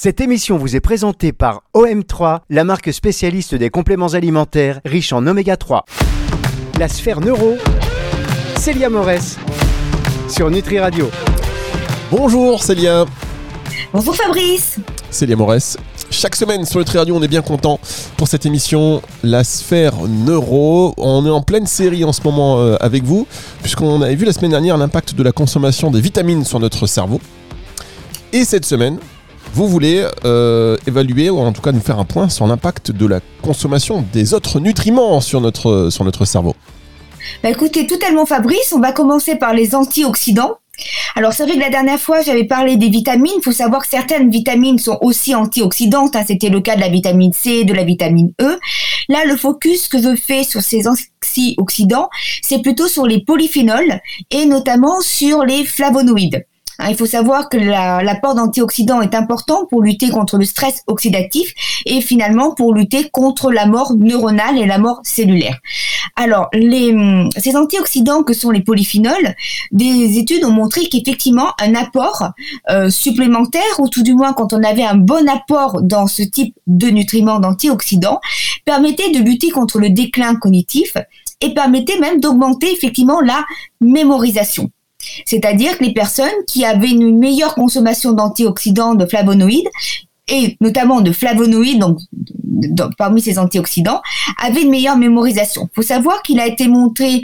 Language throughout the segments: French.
Cette émission vous est présentée par OM3, la marque spécialiste des compléments alimentaires riches en oméga 3. La sphère neuro, Célia Morès, sur Nutri Radio. Bonjour Célia. Bonjour Fabrice. Célia Morès. Chaque semaine sur Nutri Radio, on est bien content pour cette émission La sphère neuro. On est en pleine série en ce moment euh, avec vous, puisqu'on avait vu la semaine dernière l'impact de la consommation des vitamines sur notre cerveau. Et cette semaine, vous voulez euh, évaluer, ou en tout cas nous faire un point sur l'impact de la consommation des autres nutriments sur notre, sur notre cerveau. Bah écoutez, totalement Fabrice, on va commencer par les antioxydants. Alors c'est vrai que la dernière fois j'avais parlé des vitamines, il faut savoir que certaines vitamines sont aussi antioxydantes, hein. c'était le cas de la vitamine C, de la vitamine E. Là le focus que je fais sur ces antioxydants, c'est plutôt sur les polyphénols et notamment sur les flavonoïdes. Hein, il faut savoir que l'apport d'antioxydants est important pour lutter contre le stress oxydatif et finalement pour lutter contre la mort neuronale et la mort cellulaire. Alors, les, ces antioxydants que sont les polyphénols, des études ont montré qu'effectivement un apport euh, supplémentaire, ou tout du moins quand on avait un bon apport dans ce type de nutriments d'antioxydants, permettait de lutter contre le déclin cognitif et permettait même d'augmenter effectivement la mémorisation. C'est-à-dire que les personnes qui avaient une meilleure consommation d'antioxydants, de flavonoïdes, et notamment de flavonoïdes, donc parmi ces antioxydants, avaient une meilleure mémorisation. Il faut savoir qu'il a été montré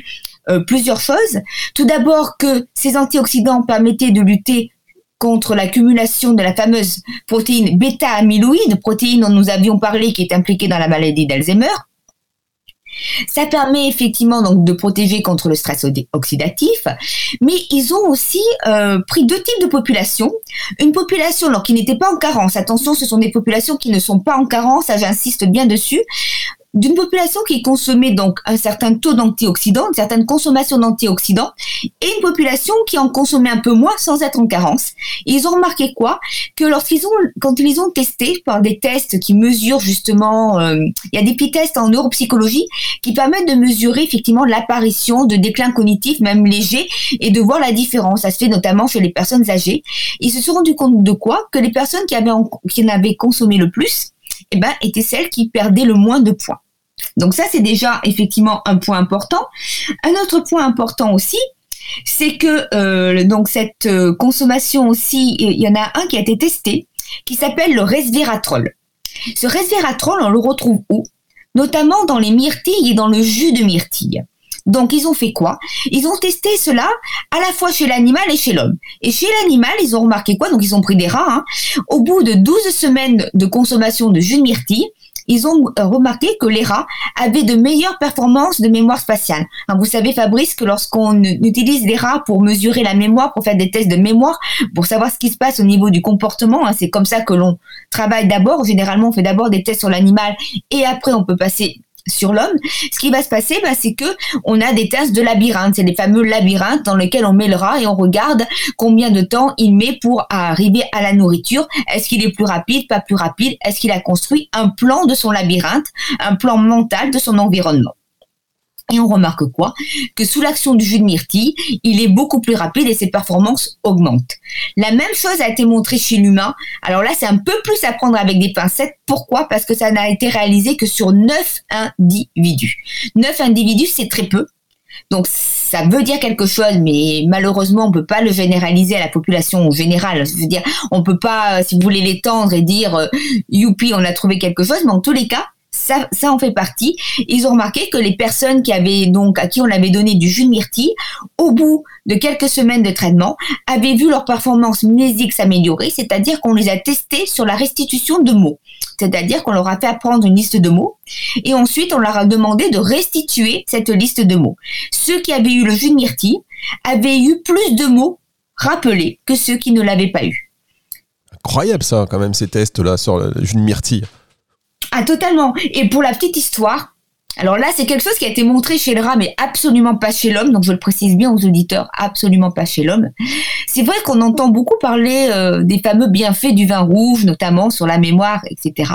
euh, plusieurs choses. Tout d'abord que ces antioxydants permettaient de lutter contre l'accumulation de la fameuse protéine bêta-amyloïde, protéine dont nous avions parlé qui est impliquée dans la maladie d'Alzheimer. Ça permet effectivement donc de protéger contre le stress oxydatif, mais ils ont aussi euh, pris deux types de populations. Une population qui n'était pas en carence. Attention, ce sont des populations qui ne sont pas en carence, j'insiste bien dessus d'une population qui consommait donc un certain taux d'antioxydants, une certaine consommation d'antioxydants, et une population qui en consommait un peu moins sans être en carence. ils ont remarqué quoi? Que lorsqu'ils ont, quand ils ont testés par des tests qui mesurent justement, euh, il y a des petits tests en neuropsychologie qui permettent de mesurer effectivement l'apparition de déclin cognitif, même léger, et de voir la différence. Ça se fait notamment chez les personnes âgées. Ils se sont rendus compte de quoi? Que les personnes qui avaient, qui en avaient consommé le plus, eh ben, étaient celles qui perdaient le moins de points. Donc ça, c'est déjà effectivement un point important. Un autre point important aussi, c'est que euh, donc cette euh, consommation aussi, il y en a un qui a été testé, qui s'appelle le resveratrol. Ce resveratrol, on le retrouve où? Notamment dans les myrtilles et dans le jus de myrtille. Donc ils ont fait quoi? Ils ont testé cela à la fois chez l'animal et chez l'homme. Et chez l'animal, ils ont remarqué quoi? Donc ils ont pris des rats. Hein. Au bout de 12 semaines de consommation de jus de myrtille, ils ont euh, remarqué que les rats avaient de meilleures performances de mémoire spatiale. vous savez, Fabrice, que lorsqu'on utilise les rats pour mesurer la mémoire, pour faire des tests de mémoire, pour savoir ce qui se passe au niveau du comportement, hein, c'est comme ça que l'on travaille d'abord. Généralement, on fait d'abord des tests sur l'animal et après, on peut passer sur l'homme, ce qui va se passer, bah, c'est que on a des tests de labyrinthe. C'est les fameux labyrinthes dans lesquels on met le rat et on regarde combien de temps il met pour arriver à la nourriture. Est-ce qu'il est plus rapide, pas plus rapide? Est-ce qu'il a construit un plan de son labyrinthe, un plan mental de son environnement? Et on remarque quoi? Que sous l'action du jus de myrtille, il est beaucoup plus rapide et ses performances augmentent. La même chose a été montrée chez l'humain. Alors là, c'est un peu plus à prendre avec des pincettes. Pourquoi? Parce que ça n'a été réalisé que sur 9 individus. 9 individus, c'est très peu. Donc ça veut dire quelque chose, mais malheureusement on peut pas le généraliser à la population générale. Je veux dire, on peut pas, si vous voulez l'étendre et dire euh, youpi, on a trouvé quelque chose, mais en tous les cas, ça, en fait partie. Ils ont remarqué que les personnes qui avaient donc à qui on avait donné du jus de myrtille, au bout de quelques semaines de traitement, avaient vu leur performance mnésique s'améliorer, c'est-à-dire qu'on les a testés sur la restitution de mots. C'est-à-dire qu'on leur a fait apprendre une liste de mots et ensuite on leur a demandé de restituer cette liste de mots. Ceux qui avaient eu le jus de myrtille avaient eu plus de mots rappelés que ceux qui ne l'avaient pas eu. Incroyable ça quand même ces tests là sur le jus de myrtille. Ah, totalement. Et pour la petite histoire, alors là, c'est quelque chose qui a été montré chez le rat, mais absolument pas chez l'homme. Donc je le précise bien aux auditeurs, absolument pas chez l'homme. C'est vrai qu'on entend beaucoup parler euh, des fameux bienfaits du vin rouge, notamment sur la mémoire, etc.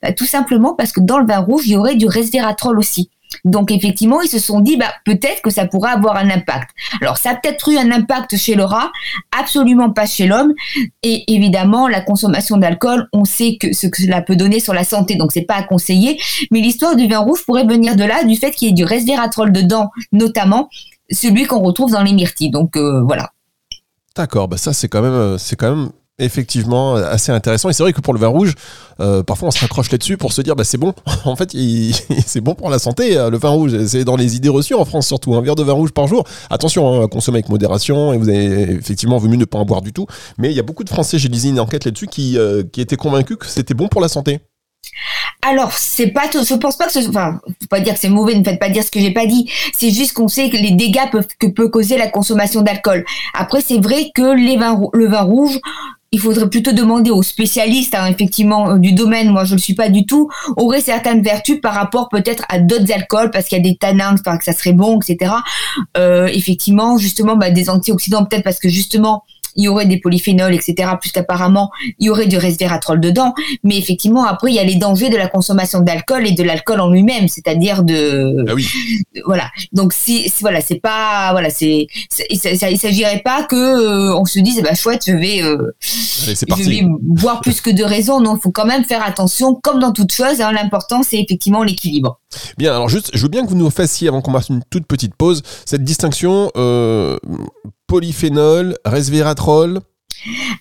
Bah, tout simplement parce que dans le vin rouge, il y aurait du resveratrol aussi. Donc effectivement, ils se sont dit, bah, peut-être que ça pourrait avoir un impact. Alors ça a peut-être eu un impact chez le rat, absolument pas chez l'homme. Et évidemment, la consommation d'alcool, on sait que ce que cela peut donner sur la santé, donc c'est pas à conseiller. Mais l'histoire du vin rouge pourrait venir de là, du fait qu'il y ait du resveratrol dedans, notamment celui qu'on retrouve dans les myrtilles. Donc euh, voilà. D'accord, bah ça c'est quand euh, c'est quand même effectivement assez intéressant. Et c'est vrai que pour le vin rouge, euh, parfois on se raccroche là-dessus pour se dire bah c'est bon. en fait, c'est bon pour la santé. Euh, le vin rouge, c'est dans les idées reçues en France surtout. Un verre de vin rouge par jour. Attention, hein, consommer avec modération. Et vous avez effectivement vaut mieux ne pas en boire du tout. Mais il y a beaucoup de Français, j'ai lisé une enquête là-dessus, qui, qui étaient convaincus que c'était bon pour la santé. Alors, c'est pas je pense pas que ce enfin, faut pas dire que c'est mauvais, ne faites pas dire ce que j'ai pas dit. C'est juste qu'on sait que les dégâts que peut causer la consommation d'alcool. Après, c'est vrai que les vins, le vin rouge, il faudrait plutôt demander aux spécialistes, hein, effectivement, euh, du domaine, moi je ne le suis pas du tout, aurait certaines vertus par rapport peut-être à d'autres alcools, parce qu'il y a des tanins, que ça serait bon, etc. Euh, effectivement, justement, bah, des antioxydants, peut-être parce que justement, il y aurait des polyphénols, etc., puisqu'apparemment, il y aurait du resveratrol dedans. Mais effectivement, après, il y a les dangers de la consommation d'alcool et de l'alcool en lui-même, c'est-à-dire de... Ah oui. Voilà. Donc, si, voilà, c'est pas... Voilà, c'est... Il s'agirait pas que euh, on se dise, bah, chouette, je vais... Euh, je vais boire plus que de raison. Non, il faut quand même faire attention, comme dans toute chose. Hein, L'important, c'est effectivement l'équilibre. Bien, alors juste, je veux bien que vous nous fassiez, avant qu'on fasse une toute petite pause, cette distinction euh, polyphénol, resveratrol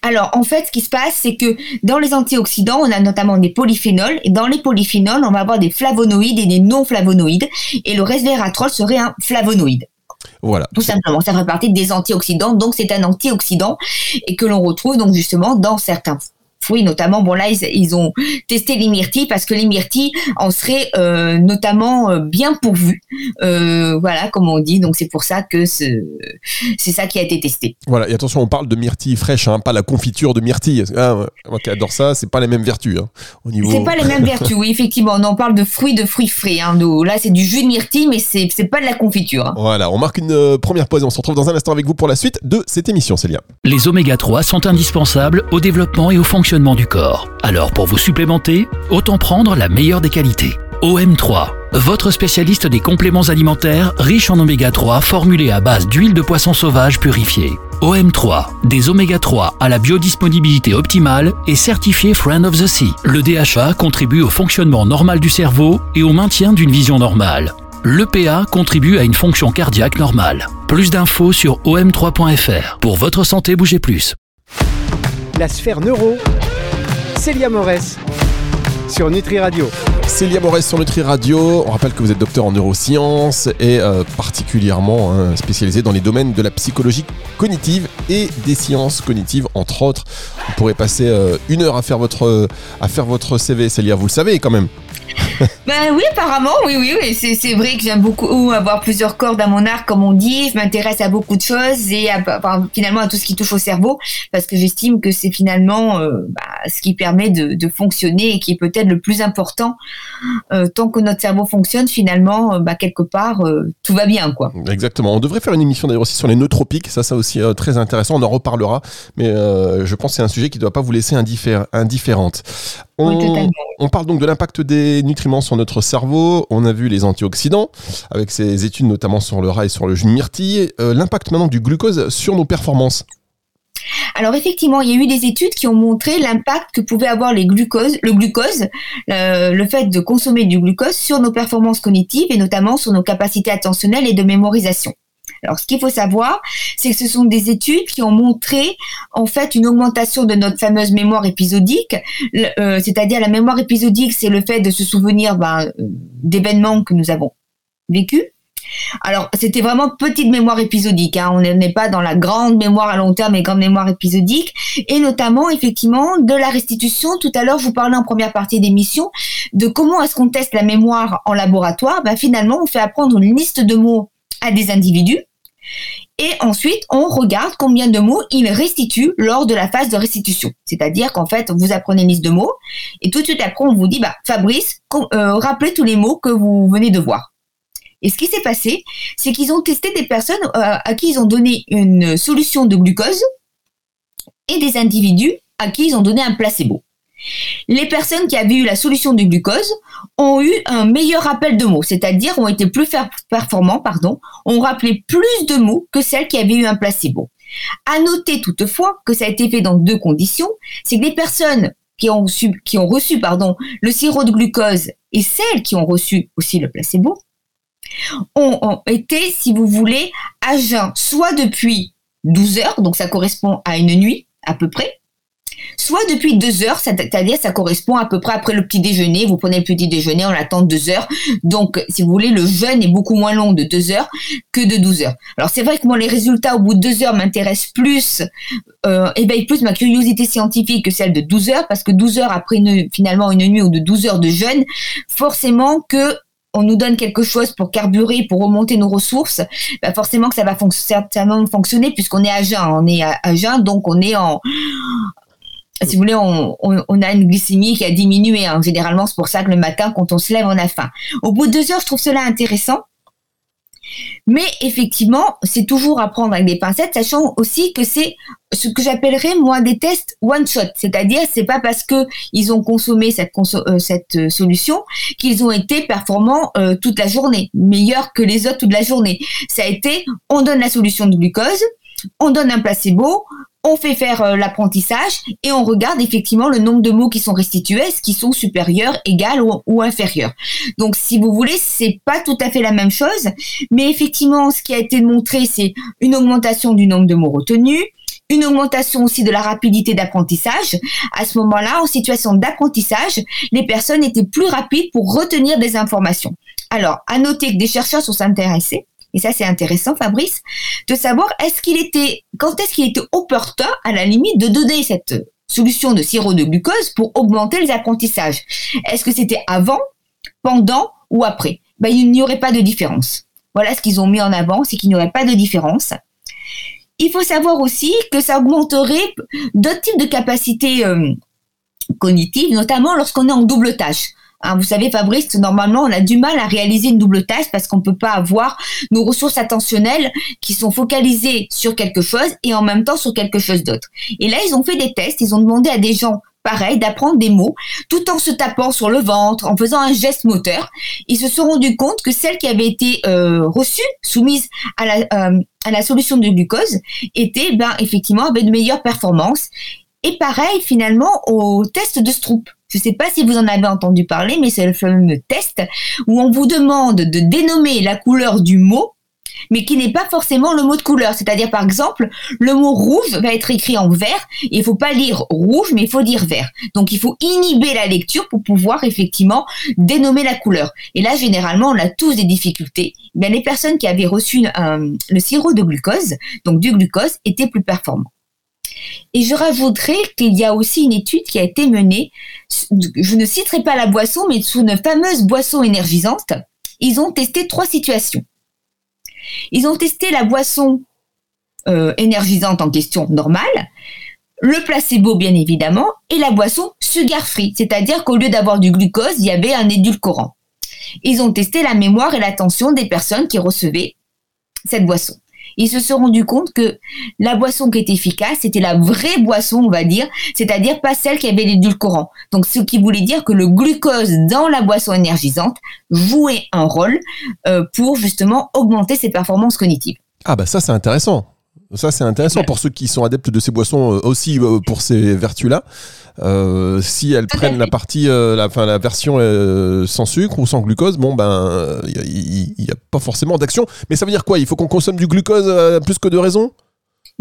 alors, en fait, ce qui se passe, c'est que dans les antioxydants, on a notamment des polyphénols, et dans les polyphénols, on va avoir des flavonoïdes et des non-flavonoïdes, et le resveratrol serait un flavonoïde. Voilà. Tout simplement, ça fait partie des antioxydants, donc c'est un antioxydant, et que l'on retrouve donc justement dans certains fruits, notamment, bon là, ils, ont testé les myrtilles parce que les myrtilles en seraient euh, notamment euh, bien pourvues. Euh, voilà, comme on dit. Donc c'est pour ça que c'est ça qui a été testé. Voilà, et attention, on parle de myrtilles fraîches, hein, pas la confiture de myrtilles. Ah, moi qui adore ça, c'est pas les mêmes vertus. Hein, au niveau... C'est pas les mêmes vertus, oui, effectivement. On en parle de fruits, de fruits frais. Hein, là, c'est du jus de myrtille, mais c'est pas de la confiture. Hein. Voilà, on marque une première pause et on se retrouve dans un instant avec vous pour la suite de cette émission, Célia. Les oméga 3 sont indispensables au développement et au fonctionnement du corps. Alors pour vous supplémenter, autant prendre la meilleure des qualités. OM3, votre spécialiste des compléments alimentaires riches en oméga 3 formulés à base d'huile de poisson sauvage purifiée. OM3, des oméga 3 à la biodisponibilité optimale et certifié Friend of the Sea. Le DHA contribue au fonctionnement normal du cerveau et au maintien d'une vision normale. L'EPA contribue à une fonction cardiaque normale. Plus d'infos sur om3.fr. Pour votre santé, bougez plus. La sphère neuro Célia Morès sur Nutri Radio. Célia Morès sur Nutri Radio. On rappelle que vous êtes docteur en neurosciences et euh, particulièrement hein, spécialisé dans les domaines de la psychologie cognitive et des sciences cognitives, entre autres. Vous pourrez passer euh, une heure à faire votre, à faire votre CV, Célia, vous le savez quand même. ben oui, apparemment, oui, oui, oui. C'est vrai que j'aime beaucoup avoir plusieurs cordes à mon arc, comme on dit. Je m'intéresse à beaucoup de choses et finalement à tout ce qui touche au cerveau, parce que j'estime que c'est finalement euh, bah, ce qui permet de, fonctionner et qui est peut-être le plus important. Euh, tant que notre cerveau fonctionne, finalement, euh, bah, quelque part, tout va bien, quoi. Exactement. On devrait faire une émission d'ailleurs aussi sur les nootropiques. Ça, ça aussi très intéressant. On en reparlera, mais je pense que c'est un sujet qui ne doit pas vous laisser indifférente. On, parle donc de l'impact des nutriments sur notre cerveau. On a vu les antioxydants, avec ces études notamment sur le rat et sur le jus de myrtille. Euh, l'impact maintenant du glucose sur nos performances. Alors effectivement, il y a eu des études qui ont montré l'impact que pouvait avoir les le glucose, le fait de consommer du glucose sur nos performances cognitives et notamment sur nos capacités attentionnelles et de mémorisation. Alors, ce qu'il faut savoir, c'est que ce sont des études qui ont montré en fait une augmentation de notre fameuse mémoire épisodique, euh, c'est-à-dire la mémoire épisodique, c'est le fait de se souvenir ben, d'événements que nous avons vécus. Alors, c'était vraiment petite mémoire épisodique. Hein. On n'est pas dans la grande mémoire à long terme, mais grande mémoire épisodique. Et notamment, effectivement, de la restitution. Tout à l'heure, je vous parlais en première partie d'émission de comment est-ce qu'on teste la mémoire en laboratoire. Ben, finalement, on fait apprendre une liste de mots à des individus et ensuite, on regarde combien de mots il restitue lors de la phase de restitution. C'est-à-dire qu'en fait, vous apprenez une liste de mots et tout de suite après, on vous dit, bah, Fabrice, euh, rappelez tous les mots que vous venez de voir. Et ce qui s'est passé, c'est qu'ils ont testé des personnes euh, à qui ils ont donné une solution de glucose et des individus à qui ils ont donné un placebo. Les personnes qui avaient eu la solution du glucose ont eu un meilleur rappel de mots, c'est-à-dire ont été plus performants, pardon, ont rappelé plus de mots que celles qui avaient eu un placebo. À noter toutefois que ça a été fait dans deux conditions, c'est que les personnes qui ont, ont reçu pardon, le sirop de glucose et celles qui ont reçu aussi le placebo ont, été, si vous voulez, à jeun, soit depuis 12 heures, donc ça correspond à une nuit à peu près, soit depuis deux heures, c'est-à-dire ça correspond à peu près après le petit déjeuner. Vous prenez le petit déjeuner, on attend deux heures. Donc, si vous voulez, le jeûne est beaucoup moins long de deux heures que de 12 heures. Alors, c'est vrai que moi, les résultats au bout de deux heures m'intéressent plus, euh, éveillent plus ma curiosité scientifique que celle de 12 heures, parce que 12 heures après finalement une nuit ou de 12 heures de jeûne, forcément que on nous donne quelque chose pour carburer, pour remonter nos ressources, bah forcément que ça va certainement fonctionner puisqu'on est à jeun. On est à, jeun, donc on est en, si vous voulez, on, a une glycémie qui a diminué. Hein. Généralement, c'est pour ça que le matin, quand on se lève, on a faim. Au bout de deux heures, je trouve cela intéressant. Mais effectivement, c'est toujours à prendre avec des pincettes, sachant aussi que c'est ce que j'appellerais moi des tests one shot, c'est-à-dire c'est pas parce que ils ont consommé cette, euh, cette euh, solution qu'ils ont été performants euh, toute la journée, meilleurs que les autres toute la journée. Ça a été, on donne la solution de glucose, on donne un placebo, on fait faire euh, l'apprentissage et on regarde effectivement le nombre de mots qui sont restitués, est-ce qu'ils sont supérieurs, égaux ou, inférieurs. Donc si vous voulez, c'est pas tout à fait la même chose, mais effectivement, ce qui a été montré, c'est une augmentation du nombre de mots retenus, une augmentation aussi de la rapidité d'apprentissage. À ce moment-là, en situation d'apprentissage, les personnes étaient plus rapides pour retenir des informations. Alors, à noter que des chercheurs sont intéressés et ça c'est intéressant Fabrice, de savoir est-ce qu'il était, quand est-ce qu'il était opportun à la limite de donner cette solution de sirop de glucose pour augmenter les apprentissages? Est-ce que c'était avant, pendant ou après? Ben, Il n'y aurait pas de différence. Voilà ce qu'ils ont mis en avant, c'est qu'il n'y aurait pas de différence. Il faut savoir aussi que ça augmenterait d'autres types de capacités euh, cognitives, notamment lorsqu'on est en double tâche. Hein, vous savez, Fabrice, normalement, on a du mal à réaliser une double tâche parce qu'on peut pas avoir nos ressources attentionnelles qui sont focalisées sur quelque chose et en même temps sur quelque chose d'autre. Et là, ils ont fait des tests, ils ont demandé à des gens pareil, d'apprendre des mots, tout en se tapant sur le ventre, en faisant un geste moteur. Ils se sont rendus compte que celles qui avaient été euh, reçues, soumises à la, euh, à la solution de glucose, étaient, ben, effectivement, avec de meilleures performances. Et pareil, finalement, au test de Stroop. Je ne sais pas si vous en avez entendu parler, mais c'est le fameux test où on vous demande de dénommer la couleur du mot mais qui n'est pas forcément le mot de couleur. C'est-à-dire, par exemple, le mot rouge va être écrit en vert. Il ne faut pas lire rouge, mais il faut dire vert. Donc, il faut inhiber la lecture pour pouvoir effectivement dénommer la couleur. Et là, généralement, on a tous des difficultés. Mais les personnes qui avaient reçu le sirop de glucose, donc du glucose, étaient plus performants. Et je rajouterai qu'il y a aussi une étude qui a été menée, je ne citerai pas la boisson, mais sous une fameuse boisson énergisante, ils ont testé trois situations. Ils ont testé la boisson euh, énergisante en question normale, le placebo bien évidemment, et la boisson sugar free, c'est-à-dire qu'au lieu d'avoir du glucose, il y avait un édulcorant. Ils ont testé la mémoire et l'attention des personnes qui recevaient cette boisson ils se sont rendus compte que la boisson qui était efficace, c'était la vraie boisson, on va dire, c'est-à-dire pas celle qui avait l'édulcorant. Donc, ce qui voulait dire que le glucose dans la boisson énergisante jouait un rôle euh, pour justement augmenter ses performances cognitives. Ah bah ça c'est intéressant. Ça, c'est intéressant pour ceux qui sont adeptes de ces boissons euh, aussi euh, pour ces vertus-là. Euh, si elles prennent la partie, la, fin, la version sans sucre ou sans glucose, bon ben, il n'y a, pas forcément d'action. Mais ça veut dire quoi? Il faut qu'on consomme du glucose plus que de raison?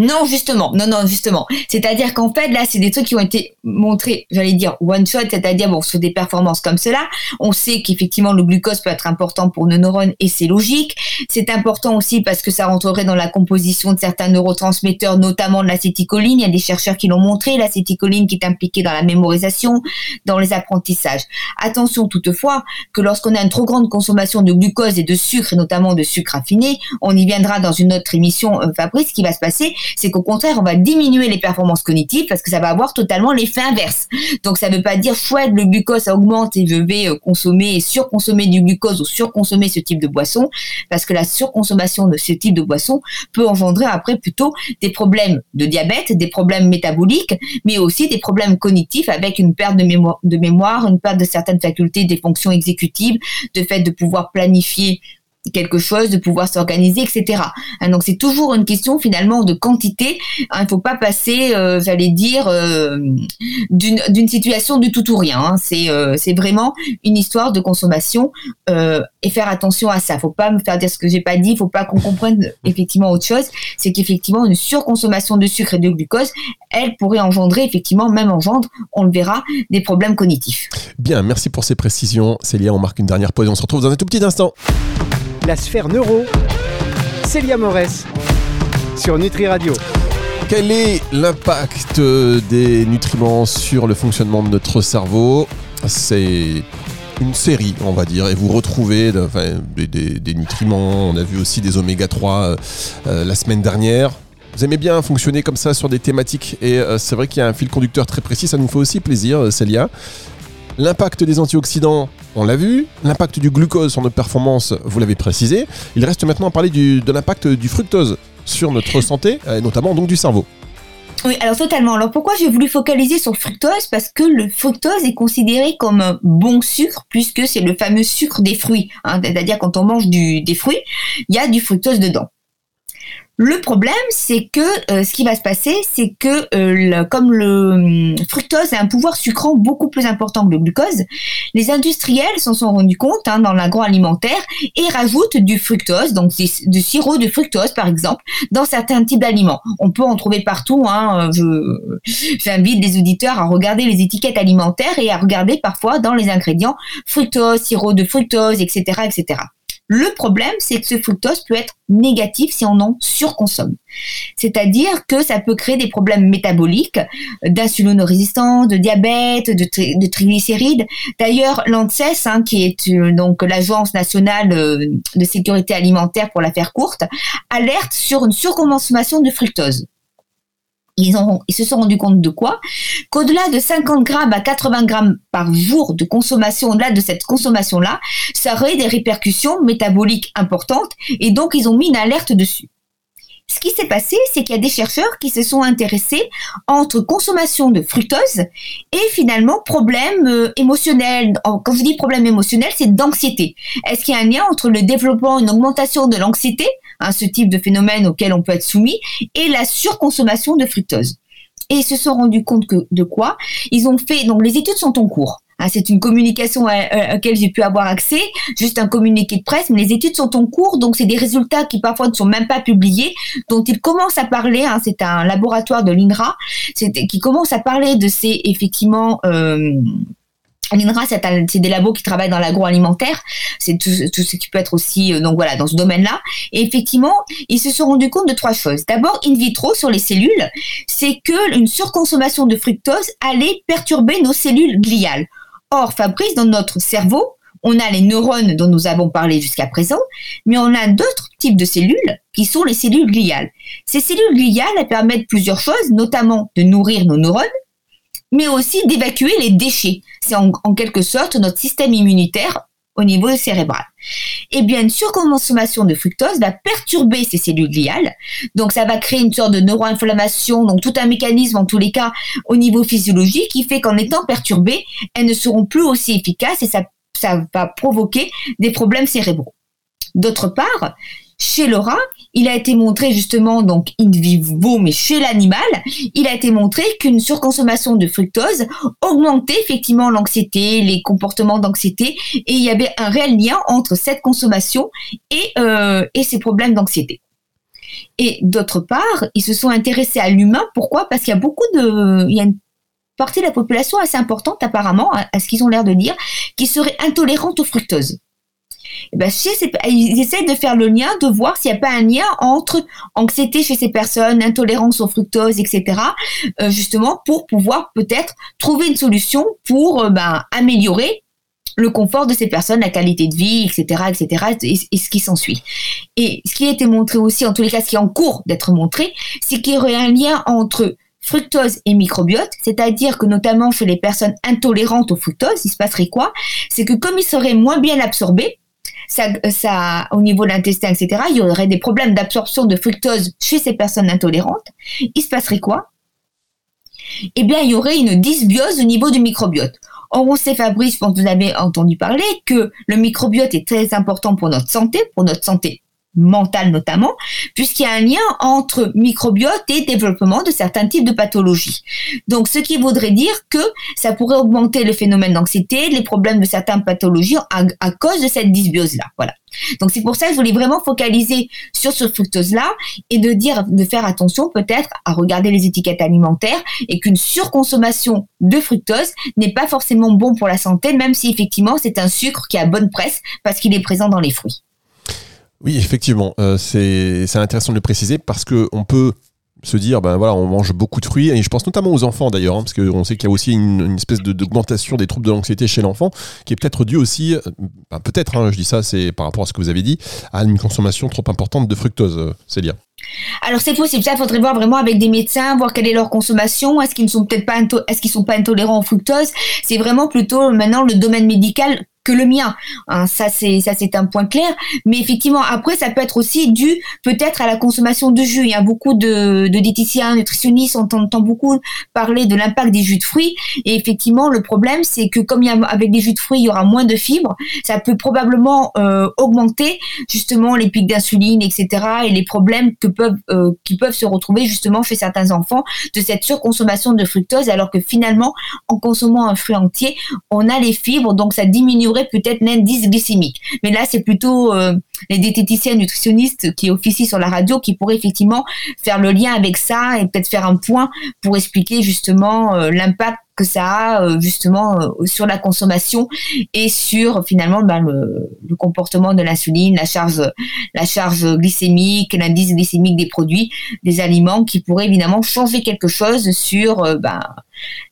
Non, justement, non, non, justement. C'est-à-dire qu'en fait, là, c'est des trucs qui ont été montrés, j'allais dire, one shot, c'est-à-dire, bon, sur des performances comme cela. On sait qu'effectivement, le glucose peut être important pour nos neurones et c'est logique. C'est important aussi parce que ça rentrerait dans la composition de certains neurotransmetteurs, notamment de l'acétycholine. Il y a des chercheurs qui l'ont montré, l'acétycholine qui est impliquée dans la mémorisation, dans les apprentissages. Attention toutefois que lorsqu'on a une trop grande consommation de glucose et de sucre, et notamment de sucre raffiné, on y viendra dans une autre émission, euh, Fabrice, ce qui va se passer, c'est qu'au contraire, on va diminuer les performances cognitives parce que ça va avoir totalement l'effet inverse. Donc ça ne veut pas dire chouette, le glucose augmente et je vais euh, consommer et surconsommer du glucose ou surconsommer ce type de boisson parce que la surconsommation de ce type de boisson peut engendrer après plutôt des problèmes de diabète, des problèmes métaboliques, mais aussi des problèmes cognitifs avec une perte de mémoire, de mémoire une perte de certaines facultés des fonctions exécutives, de fait de pouvoir planifier quelque chose, de pouvoir s'organiser, etc. Hein, donc c'est toujours une question finalement de quantité. Hein, il ne faut pas passer, euh, j'allais dire, euh, d'une situation du tout ou rien. Hein. C'est euh, c'est vraiment une histoire de consommation et faire attention à ça. Faut pas me faire dire ce que j'ai pas dit. Faut pas qu'on comprenne effectivement autre chose. C'est qu'effectivement une surconsommation de sucre et de glucose, elle pourrait engendrer effectivement, même engendre, on le verra, des problèmes cognitifs. Bien, merci pour ces précisions. Célia, on marque une dernière pause on se retrouve dans un tout petit instant la sphère neuro, Célia Morès, sur Nutri Radio. Quel est l'impact des nutriments sur le fonctionnement de notre cerveau? C'est une série, on va dire, et vous retrouvez des, nutriments. On a vu aussi des oméga 3 euh, euh, la semaine dernière. Vous aimez bien fonctionner comme ça sur des thématiques, et euh, c'est vrai qu'il y a un fil conducteur très précis, ça nous fait aussi plaisir, Célia. L'impact des antioxydants, on l'a vu. L'impact du glucose sur notre performance, vous l'avez précisé. Il reste maintenant à parler de l'impact du fructose sur notre santé, et notamment donc du cerveau. Oui, alors totalement. Alors pourquoi j'ai voulu focaliser sur le fructose? Parce que le fructose est considéré comme un bon sucre, puisque c'est le fameux sucre des fruits. Hein. C'est-à-dire quand on mange des fruits, il y a du fructose dedans. Le problème, c'est que euh, ce qui va se passer, c'est que euh, comme le hum, fructose a un pouvoir sucrant beaucoup plus important que le glucose, les industriels s'en sont rendus compte hein, dans l'agroalimentaire et rajoutent du fructose, donc du sirop de fructose par exemple, dans certains types d'aliments. On peut en trouver partout. Hein, j'invite des auditeurs à regarder les étiquettes alimentaires et à regarder parfois dans les ingrédients fructose, sirop de fructose, etc., etc. Le problème, c'est que ce fructose peut être négatif si on en surconsomme. C'est-à-dire que ça peut créer des problèmes métaboliques, d'insulinorésistance, de diabète, de, triglycérides. D'ailleurs, l'ANSES, hein, qui est donc l'Agence nationale euh, de sécurité alimentaire pour la faire courte, alerte sur une surconsommation de fructose ils, ont, ils se sont rendus compte de quoi? Qu'au-delà de 50 grammes à 80 grammes par jour de consommation, au-delà de cette consommation-là, ça aurait des répercussions métaboliques importantes et donc ils ont mis une alerte dessus. Ce qui s'est passé, c'est qu'il y a des chercheurs qui se sont intéressés entre consommation de fructose et finalement problème euh, émotionnel. Quand je dis problème émotionnel, c'est d'anxiété. Est-ce qu'il y a un lien entre le développement, une augmentation de l'anxiété Hein, ce type de phénomène auquel on peut être soumis, et la surconsommation de fructose. Et ils se sont rendus compte de quoi Ils ont fait donc les études sont en cours. Hein, c'est une communication à, laquelle j'ai pu avoir accès, juste un communiqué de presse, mais les études sont en cours, donc c'est des résultats qui parfois ne sont même pas publiés, dont ils commencent à parler. Hein, c'est un laboratoire de l'INRA qui commence à parler de ces effectivement euh, L'INRA, c'est des labos qui travaillent dans l'agroalimentaire. C'est tout, ce qui peut être aussi, euh, donc voilà, dans ce domaine-là. Et effectivement, ils se sont rendus compte de trois choses. D'abord, in vitro sur les cellules, c'est que une surconsommation de fructose allait perturber nos cellules gliales. Or, Fabrice, dans notre cerveau, on a les neurones dont nous avons parlé jusqu'à présent, mais on a d'autres types de cellules qui sont les cellules gliales. Ces cellules gliales elles permettent plusieurs choses, notamment de nourrir nos neurones, mais aussi d'évacuer les déchets. C'est en, quelque sorte notre système immunitaire au niveau cérébral. Eh bien, une surconsommation de fructose va perturber ces cellules gliales. Donc, ça va créer une sorte de neuroinflammation, donc tout un mécanisme, en tous les cas, au niveau physiologique, qui fait qu'en étant perturbées, elles ne seront plus aussi efficaces et ça va provoquer des problèmes cérébraux. D'autre part, chez le rat, il a été montré justement, donc in vivo, mais chez l'animal, il a été montré qu'une surconsommation de fructose augmentait effectivement l'anxiété, les comportements d'anxiété, et il y avait un réel lien entre cette consommation et, euh, et ces problèmes d'anxiété. Et d'autre part, ils se sont intéressés à l'humain. Pourquoi? Parce qu'il y a beaucoup de, il y a une partie de la population assez importante apparemment, à ce qu'ils ont l'air de dire, qui serait intolérante au fructose. Eh ben, ils essayent de faire le lien, de voir s'il n'y a pas un lien entre anxiété chez ces personnes, intolérance au fructose, etc. Euh, justement pour pouvoir peut-être trouver une solution pour euh, ben, améliorer le confort de ces personnes, la qualité de vie, etc., etc., et, ce qui s'ensuit. Et ce qui a été montré aussi, en tous les cas, ce qui est en cours d'être montré, c'est qu'il y aurait un lien entre fructose et microbiote, c'est-à-dire que notamment chez les personnes intolérantes au fructose, il se passerait quoi? C'est que comme il serait moins bien absorbé, ça, au niveau de l'intestin, etc., il y aurait des problèmes d'absorption de fructose chez ces personnes intolérantes. Il se passerait quoi? Eh bien, il y aurait une dysbiose au niveau du microbiote. Or, on sait, Fabrice, je vous avez entendu parler, que le microbiote est très important pour notre santé, pour notre santé mentale notamment, puisqu'il y a un lien entre microbiote et développement de certains types de pathologies. Donc, ce qui voudrait dire que ça pourrait augmenter le phénomène d'anxiété, les problèmes de certaines pathologies à, cause de cette dysbiose-là. Voilà. Donc, c'est pour ça que je voulais vraiment focaliser sur ce fructose-là et de dire, de faire attention peut-être à regarder les étiquettes alimentaires et qu'une surconsommation de fructose n'est pas forcément bon pour la santé, même si effectivement c'est un sucre qui a bonne presse parce qu'il est présent dans les fruits. Oui, effectivement, euh, c'est intéressant de le préciser parce que on peut se dire, ben voilà, on mange beaucoup de fruits, et je pense notamment aux enfants d'ailleurs, hein, parce qu'on sait qu'il y a aussi une, espèce d'augmentation des troubles de l'anxiété chez l'enfant, qui est peut-être due aussi, euh, ben peut-être, hein, je dis ça, c'est par rapport à ce que vous avez dit, à une consommation trop importante de fructose, euh, Célia. Alors c'est possible, ça il faudrait voir vraiment avec des médecins, voir quelle est leur consommation, est-ce qu'ils ne sont peut-être pas, est-ce qu'ils sont pas intolérants au fructose? C'est vraiment plutôt maintenant le domaine médical le mien. Hein, ça c'est ça c'est un point clair. Mais effectivement après ça peut être aussi dû peut-être à la consommation de jus. Il y a beaucoup de, de diététiciens, nutritionnistes, on entend beaucoup parler de l'impact des jus de fruits. Et effectivement le problème c'est que comme il y a, avec des jus de fruits il y aura moins de fibres, ça peut probablement euh, augmenter justement les pics d'insuline etc. et les problèmes que peuvent euh, qui peuvent se retrouver justement chez certains enfants de cette surconsommation de fructose alors que finalement en consommant un fruit entier on a les fibres donc ça peut-être l'indice glycémique. Mais là, c'est plutôt euh, les diététiciens nutritionnistes qui officient sur la radio qui pourraient effectivement faire le lien avec ça et peut-être faire un point pour expliquer justement euh, l'impact que ça a euh, justement sur la consommation et sur finalement ben, le, comportement de l'insuline, la charge, la charge glycémique, l'indice glycémique des produits, des aliments qui pourraient évidemment changer quelque chose sur ben,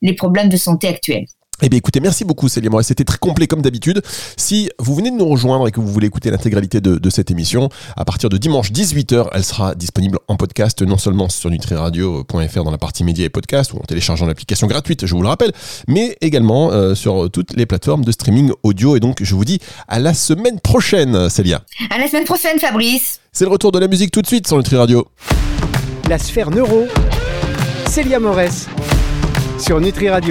les problèmes de santé actuels. Eh bien écoutez, merci beaucoup Célia Moret, c'était très complet comme d'habitude. Si vous venez de nous rejoindre et que vous voulez écouter l'intégralité de, cette émission, à partir de dimanche 18h, elle sera disponible en podcast, non seulement sur nutriradio.fr dans la partie médias et podcasts, ou en téléchargeant l'application gratuite, je vous le rappelle, mais également euh, sur toutes les plateformes de streaming audio. Et donc je vous dis à la semaine prochaine Célia. À la semaine prochaine Fabrice. C'est le retour de la musique tout de suite sur Nutri Radio. La sphère neuro, Célia Morès sur Nutri Radio.